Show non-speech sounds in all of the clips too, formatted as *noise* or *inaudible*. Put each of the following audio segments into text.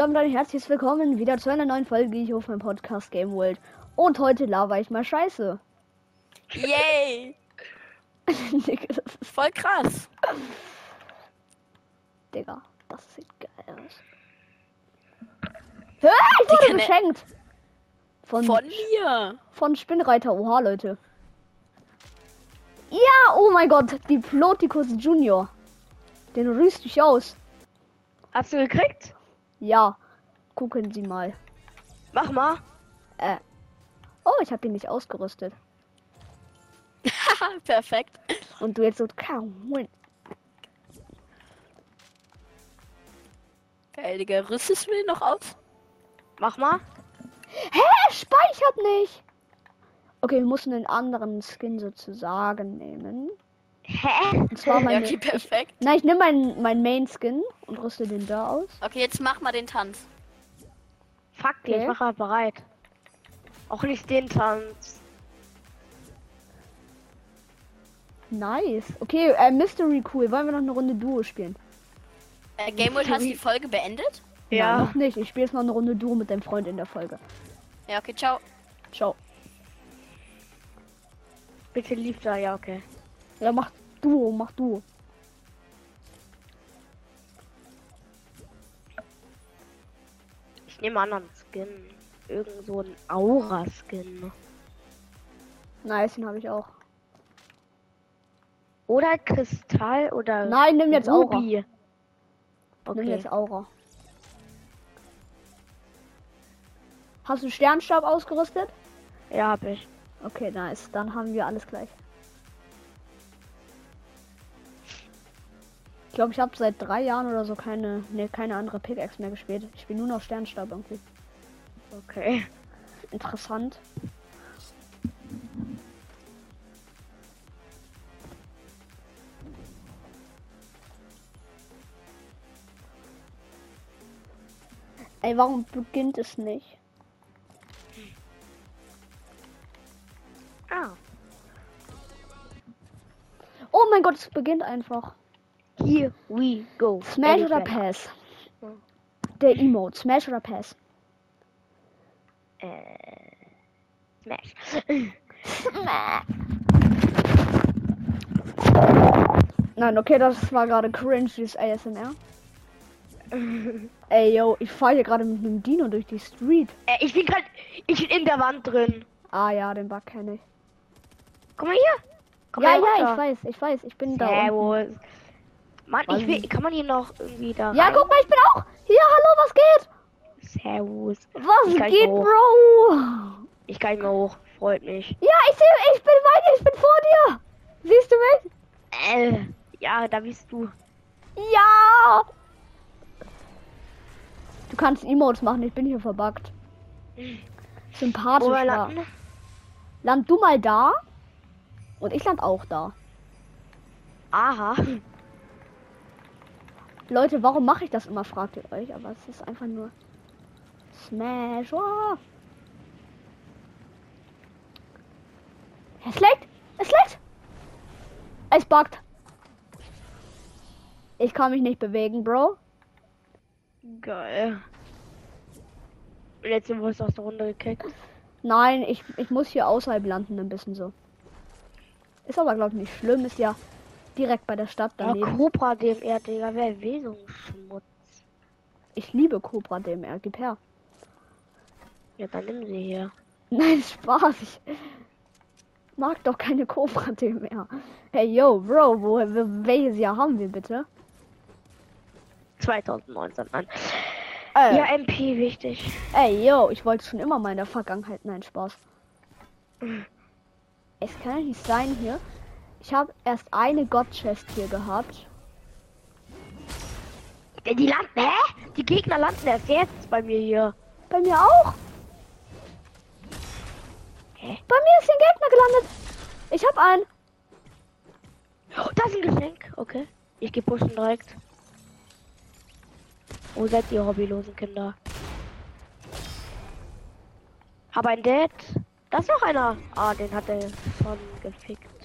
Damit ein herzliches Willkommen wieder zu einer neuen Folge hier auf meinem Podcast Game World. Und heute laber ich mal Scheiße. Yay! *laughs* Digga, das ist, Voll krass. Digga, das sieht geil aus. Hör, ich wurde ne- geschenkt. Von, Von mir. von Spinnreiter. Oha, Leute. Ja, oh mein Gott, Diploticus Junior. Den rüst ich aus. Hast du gekriegt? Ja, gucken Sie mal. Mach mal. Äh. Oh, ich habe ihn nicht ausgerüstet. *laughs* Perfekt. Und du jetzt so, kaum. Geil, Digga. Rüstest du noch aus? Mach mal. Hä? Speichert nicht! Okay, wir müssen einen anderen Skin sozusagen nehmen. Hä? Und zwar Ja, meine. okay, perfekt. Nein, ich nehme meinen mein Main Skin und rüste den da aus. Okay, jetzt mach mal den Tanz. Fuck, Okay. ich mach halt bereit. Auch nicht den Tanz. Nice. Okay, äh, Mystery cool. Wollen wir noch eine Runde Duo spielen? Äh, Gameboy, hast du die Folge beendet? Nein, noch nicht. Ich spiele jetzt noch eine Runde Duo mit deinem Freund in der Folge. Ja, okay, ciao. Ciao. Bitte lief da, ja, okay. Ja, mach Duo, mach Duo. Ich nehme einen anderen Skin. Irgend so ein Aura-Skin. Nice, den habe ich auch. Oder Kristall oder Nein, nimm jetzt Aura. Ruby. Nimm Okay. jetzt Aura. Hast du Sternstab ausgerüstet? Ja, hab ich. Okay, nice. Dann haben wir alles gleich. Glaube, ich habe seit drei Jahren oder so keine, nee, keine andere Pickaxe mehr gespielt. Ich spiele nur noch Sternstab irgendwie. Okay. *laughs* Interessant. Ey, warum beginnt es nicht? Ah. Oh mein Gott, es beginnt einfach. Here we go. Smash oder. Pass? Der Emote, Smash oder Pass? Äh. Smash. *laughs* Nein, okay, das war gerade cringe, dieses ASMR. Ey, yo, ich fahre hier gerade mit einem Dino durch die Street. äh, ich bin grad. Ich bin in der Wand drin. Ah ja, den Bug kenne ich. Guck mal hier. Komm ja, mal ja, runter. ich weiß, ich weiß, ich bin da. unten. Mann, ich will, kann man hier noch irgendwie da Ja, rein? guck mal, ich bin auch. Hier, hallo, was geht? Servus. Was Ich geht. Bro? Ich kann nicht mehr hoch. Freut mich. Ja, ich sehe, ich bin bei dir, ich bin vor dir. Siehst du mich? Äh, ja, da bist du. Ja. Du kannst Emotes machen, ich bin hier verbuggt. Sympathisch. Wo landen? Land du mal da. Und ich land auch da. Aha. Leute, warum mache ich das immer, fragt ihr euch. Aber es ist einfach nur Smash. Oh. Es leckt! Es leckt! Es buggt. Ich kann mich nicht bewegen, Bro. Geil. Sind wir uns aus der Runde gekickt. Nein, ich, ich muss hier außerhalb landen, ein bisschen so. Ist aber, glaube ich, nicht schlimm. Ist ja direkt bei der Stadt Ja, daneben. Cobra DMR, Digga, wer will so Schmutz? Ich liebe Cobra DMR. Gib her. Ja, dann nimm sie hier. *laughs* Nein, Spaß. Ich mag doch keine Cobra mehr. Hey, yo, Bro, wo, welches Jahr haben wir bitte? 2019 an. Äh, Ja, MP wichtig. Ey, yo, ich wollte schon immer mal in der Vergangenheit. Nein, Spaß. Es kann ja nicht sein hier. Ich habe erst eine God-Chest hier gehabt. Ja, Die landen, hä? Die Gegner landen erst jetzt bei mir hier. Bei mir auch. Hä? Bei mir ist ein Gegner gelandet. Ich hab einen. Oh, da ist ein Geschenk. Okay. Ich geh pushen direkt. Wo seid ihr hobbylosen Kinder? Hab ein Dad. Da ist noch einer. Ah, den hat er schon gefickt.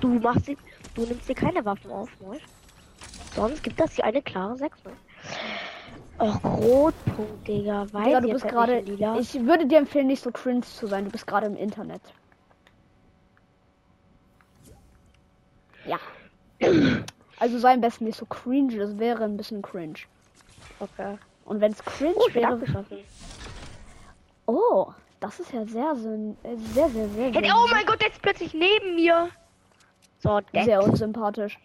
Du machst sie, du nimmst dir keine Waffen auf, Moll. Sonst gibt das hier eine klare 6 -0. Och, Rotpunkt, Digga. Weiß Digga, du jetzt bist gerade. Ich würde dir empfehlen, nicht so cringe zu sein. Du bist gerade im Internet. Ja. Also sei am besten nicht so cringe. Das wäre ein bisschen cringe. Okay. Und wenn es cringe Oh, wäre. Oh, das ist ja sehr, sehr, sehr, sehr, sehr, Hey, sehr, oh mein Gott, der ist plötzlich neben mir. So, der, sehr unsympathisch.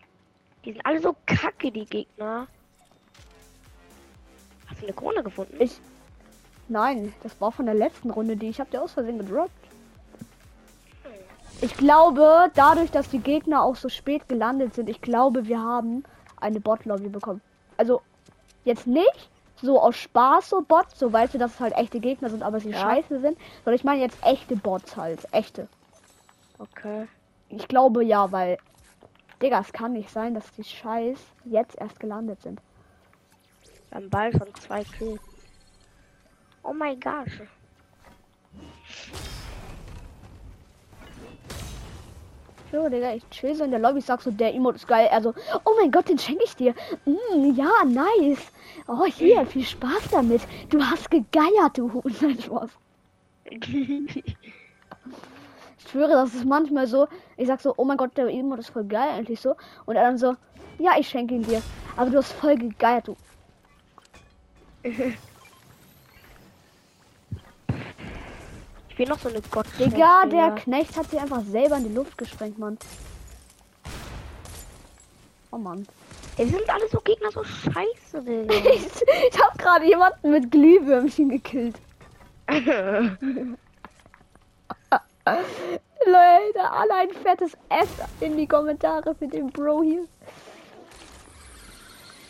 die sind alle so kacke, die Gegner. Hast du eine Krone gefunden? Ich. Nein, das war von der letzten Runde, die ich habe dir aus Versehen gedroppt. Ich glaube, dadurch, dass die Gegner auch so spät gelandet sind, ich glaube, wir haben eine Bot-Lobby bekommen. Also, jetzt nicht so aus Spaß so Bots, so weißt du, dass es halt echte Gegner sind, aber sie Ja. scheiße sind, sondern ich meine jetzt echte Bots halt. Echte. Okay. Ich glaube ja, weil. Digga, es kann nicht sein, dass die Scheiß jetzt erst gelandet sind. Haben Ball von zwei Kills. Oh mein Gott. So, Digga, ich chill so in der Lobby, sag so, der Emote ist geil. Also, oh mein Gott, den schenke ich dir. Mm, ja, nice. Oh, hier, viel Spaß damit. Du hast gegeiert, du. Nein, Spaß. *laughs* *laughs* Ich schwöre, das ist manchmal so, ich sag so, oh mein Gott, der Emote ist voll geil, endlich so. Und er dann so, ja, ich schenke ihn dir. Aber du hast voll gegeiert, du. *laughs* Ich will noch so eine Gott. Digga, der Knecht hat sich einfach selber in die Luft gesprengt, Mann. Oh Mann. Ey, sind alle so Gegner so scheiße, *laughs* Digga. Ich, ich hab gerade jemanden mit Glühwürmchen gekillt. *laughs* *laughs* Leute, alle ein fettes F in die Kommentare für den Bro hier.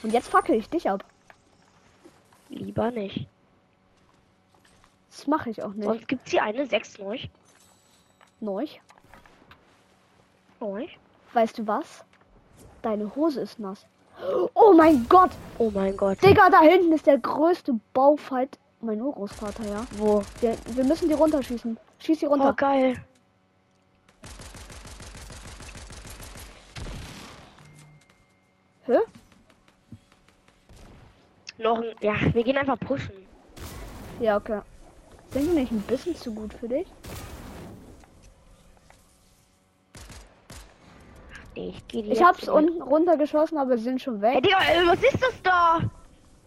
Und jetzt fackel ich dich ab. Lieber nicht. Das mache ich auch nicht. Sonst gibt's hier eine 6 neu. Neu. Neu. Weißt du was? Deine Hose ist nass. Oh mein Gott! Oh mein Gott. Digga, da hinten ist der größte Baufight. Mein Urgroßvater, ja. Wo? Der, wir müssen die runterschießen. Schieß die runter. Oh, geil. Hä? Noch ein. Ja, wir gehen einfach pushen. Ja, okay. Sind die nicht ein bisschen zu gut für dich? Ich geh Ich hab's mal- unten runtergeschossen, aber sie sind schon Hey, weg. Digga, ey, was ist das da?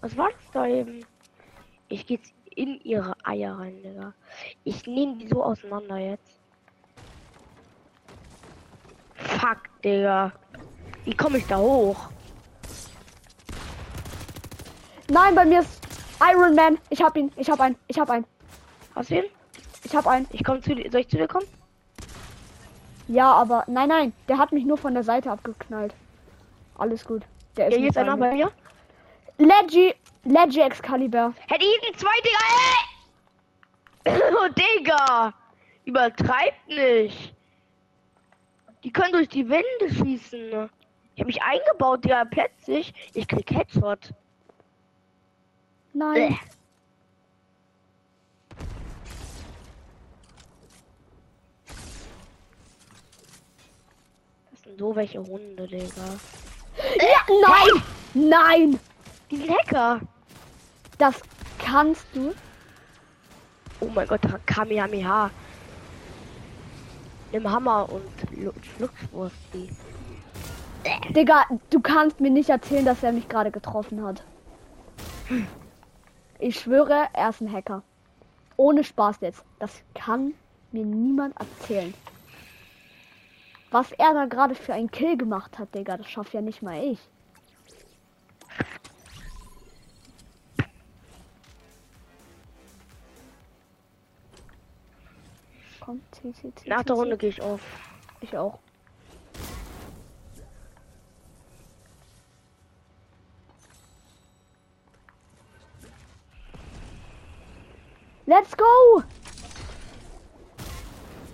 Was war das da eben? Ich geh jetzt in ihre Eier rein, Digga. Ich nehme die so auseinander jetzt. Fuck, Digga. Wie komme ich da hoch? Nein, bei mir ist Iron Man. Ich hab ihn. Ich hab einen. Ich hab einen. Hast du ihn? Ich hab einen. Ich komme zu dir. Soll ich zu dir kommen? Ja, aber nein, nein. Der hat mich nur von der Seite abgeknallt. Alles gut. Der ist Ja, ist einer bei mir. Leggy. Leggy Excalibur. Hey, die sind zwei, Digga, ey! Oh, Digga! Übertreibt nicht! Die können durch die Wände schießen. Ich habe mich eingebaut, Digga, plötzlich. Ich krieg Headshot. Nein. Bleh. Das sind so welche Hunde, Digga. Ja, nein. Nein. Die sind Hacker. Das kannst du. Oh mein Gott, Kamehameha. Nimm Hammer und Lu- Fluchtwurst. Die. Digga, du kannst mir nicht erzählen, dass er mich gerade getroffen hat. Ich schwöre, er ist ein Hacker. Ohne Spaß jetzt. Das kann mir niemand erzählen. Was er da gerade für einen Kill gemacht hat, Digga, das schafft ja nicht mal ich. Komm, zieh, zieh, zieh. Nach der. Runde gehe ich auf. Ich auch. Let's go!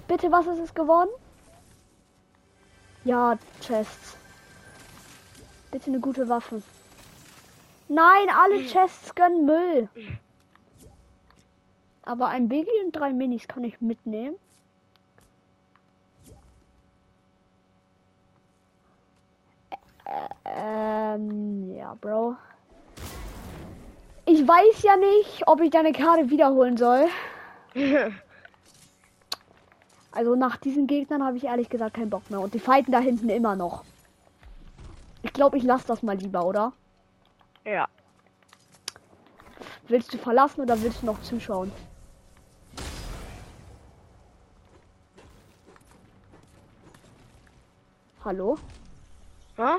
Bitte, was ist es geworden? Ja, Chests. Bitte eine gute Waffe. Nein, alle Chests gönnen Müll. Aber ein Biggie und drei Minis kann ich mitnehmen. Ähm, ja, Bro. Ich weiß ja nicht, ob ich deine Karte wiederholen soll. *laughs* Also nach diesen Gegnern habe ich ehrlich gesagt keinen Bock mehr. Und die fighten da hinten immer noch. Ich glaube, ich lasse das mal lieber, oder? ja. Willst du verlassen oder willst du noch zuschauen? Hallo? Hä?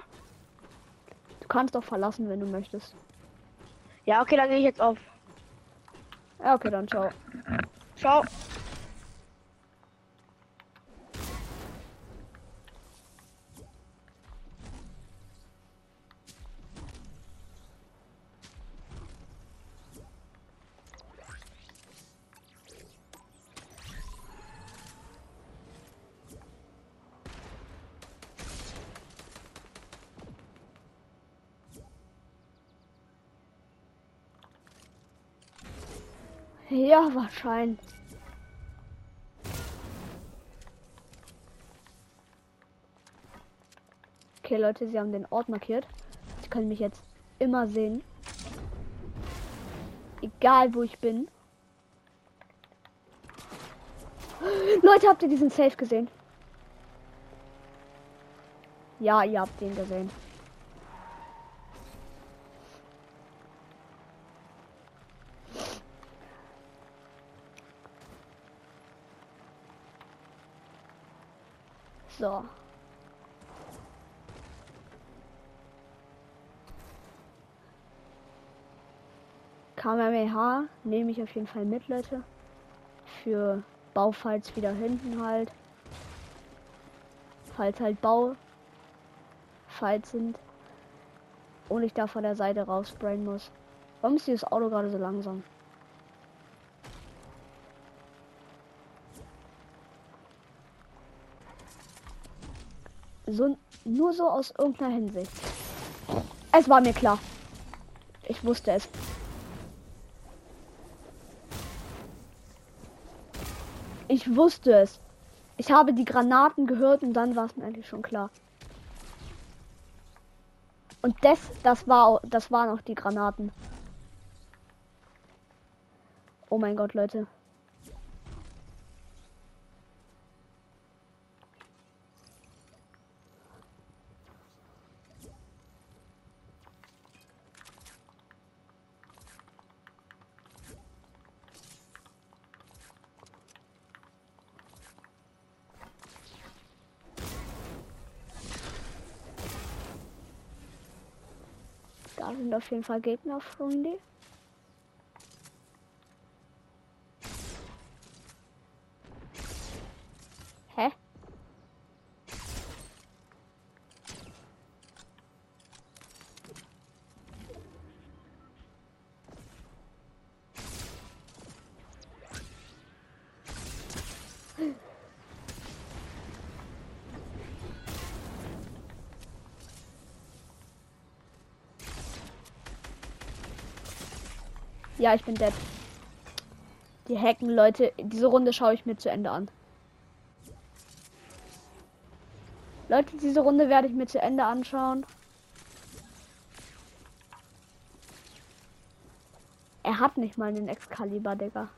Du kannst doch verlassen, wenn du möchtest. Ja, okay, dann gehe ich jetzt auf. Ja, okay, dann ciao. Ciao. Ja, wahrscheinlich. Okay, Leute, sie haben den Ort markiert. Sie können mich jetzt immer sehen. Egal, wo ich bin. Leute, habt ihr diesen Safe gesehen? Ja, ihr habt den gesehen. So. KMH nehme ich auf jeden Fall mit, Leute. Für Baufalls wieder hinten halt. Falls halt Bau Falls sind. Und ich da von der Seite raussprayen muss. Warum ist dieses Auto gerade so langsam? So, nur so aus irgendeiner Hinsicht. Es war mir klar. Ich wusste es. Ich wusste es. Ich habe die Granaten gehört und dann war es mir eigentlich schon klar. Und das, das war, das waren auch die Granaten. Oh mein Gott, Leute. Sind auf jeden Fall Gegner, Freunde. Hä? Ja, ich bin dead. Die hacken Leute. Diese Runde schaue ich mir zu Ende an. Leute, diese Runde werde ich mir zu Ende anschauen. Er hat nicht mal einen Excalibur, Digga.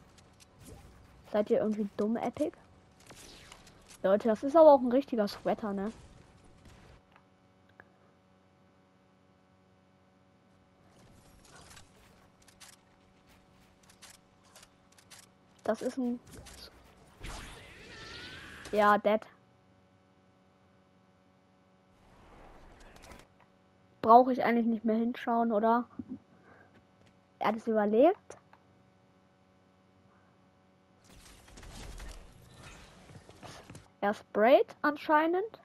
Seid ihr irgendwie dumm, Epic? Leute, das ist aber auch ein richtiger Sweater, ne? Das ist ein. Ja, dead. Brauche ich eigentlich nicht mehr hinschauen, oder? Er hat es überlebt. Er sprayt anscheinend.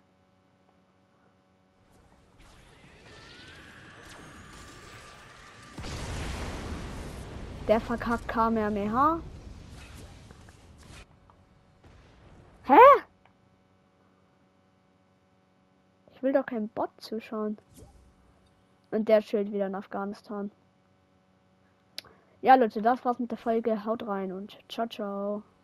Der verkackt Kamehameha. Hä? Ich will doch kein Bot zuschauen. Und der chillt wieder in Afghanistan. Ja, Leute, das war's mit der Folge. Haut rein und ciao, ciao.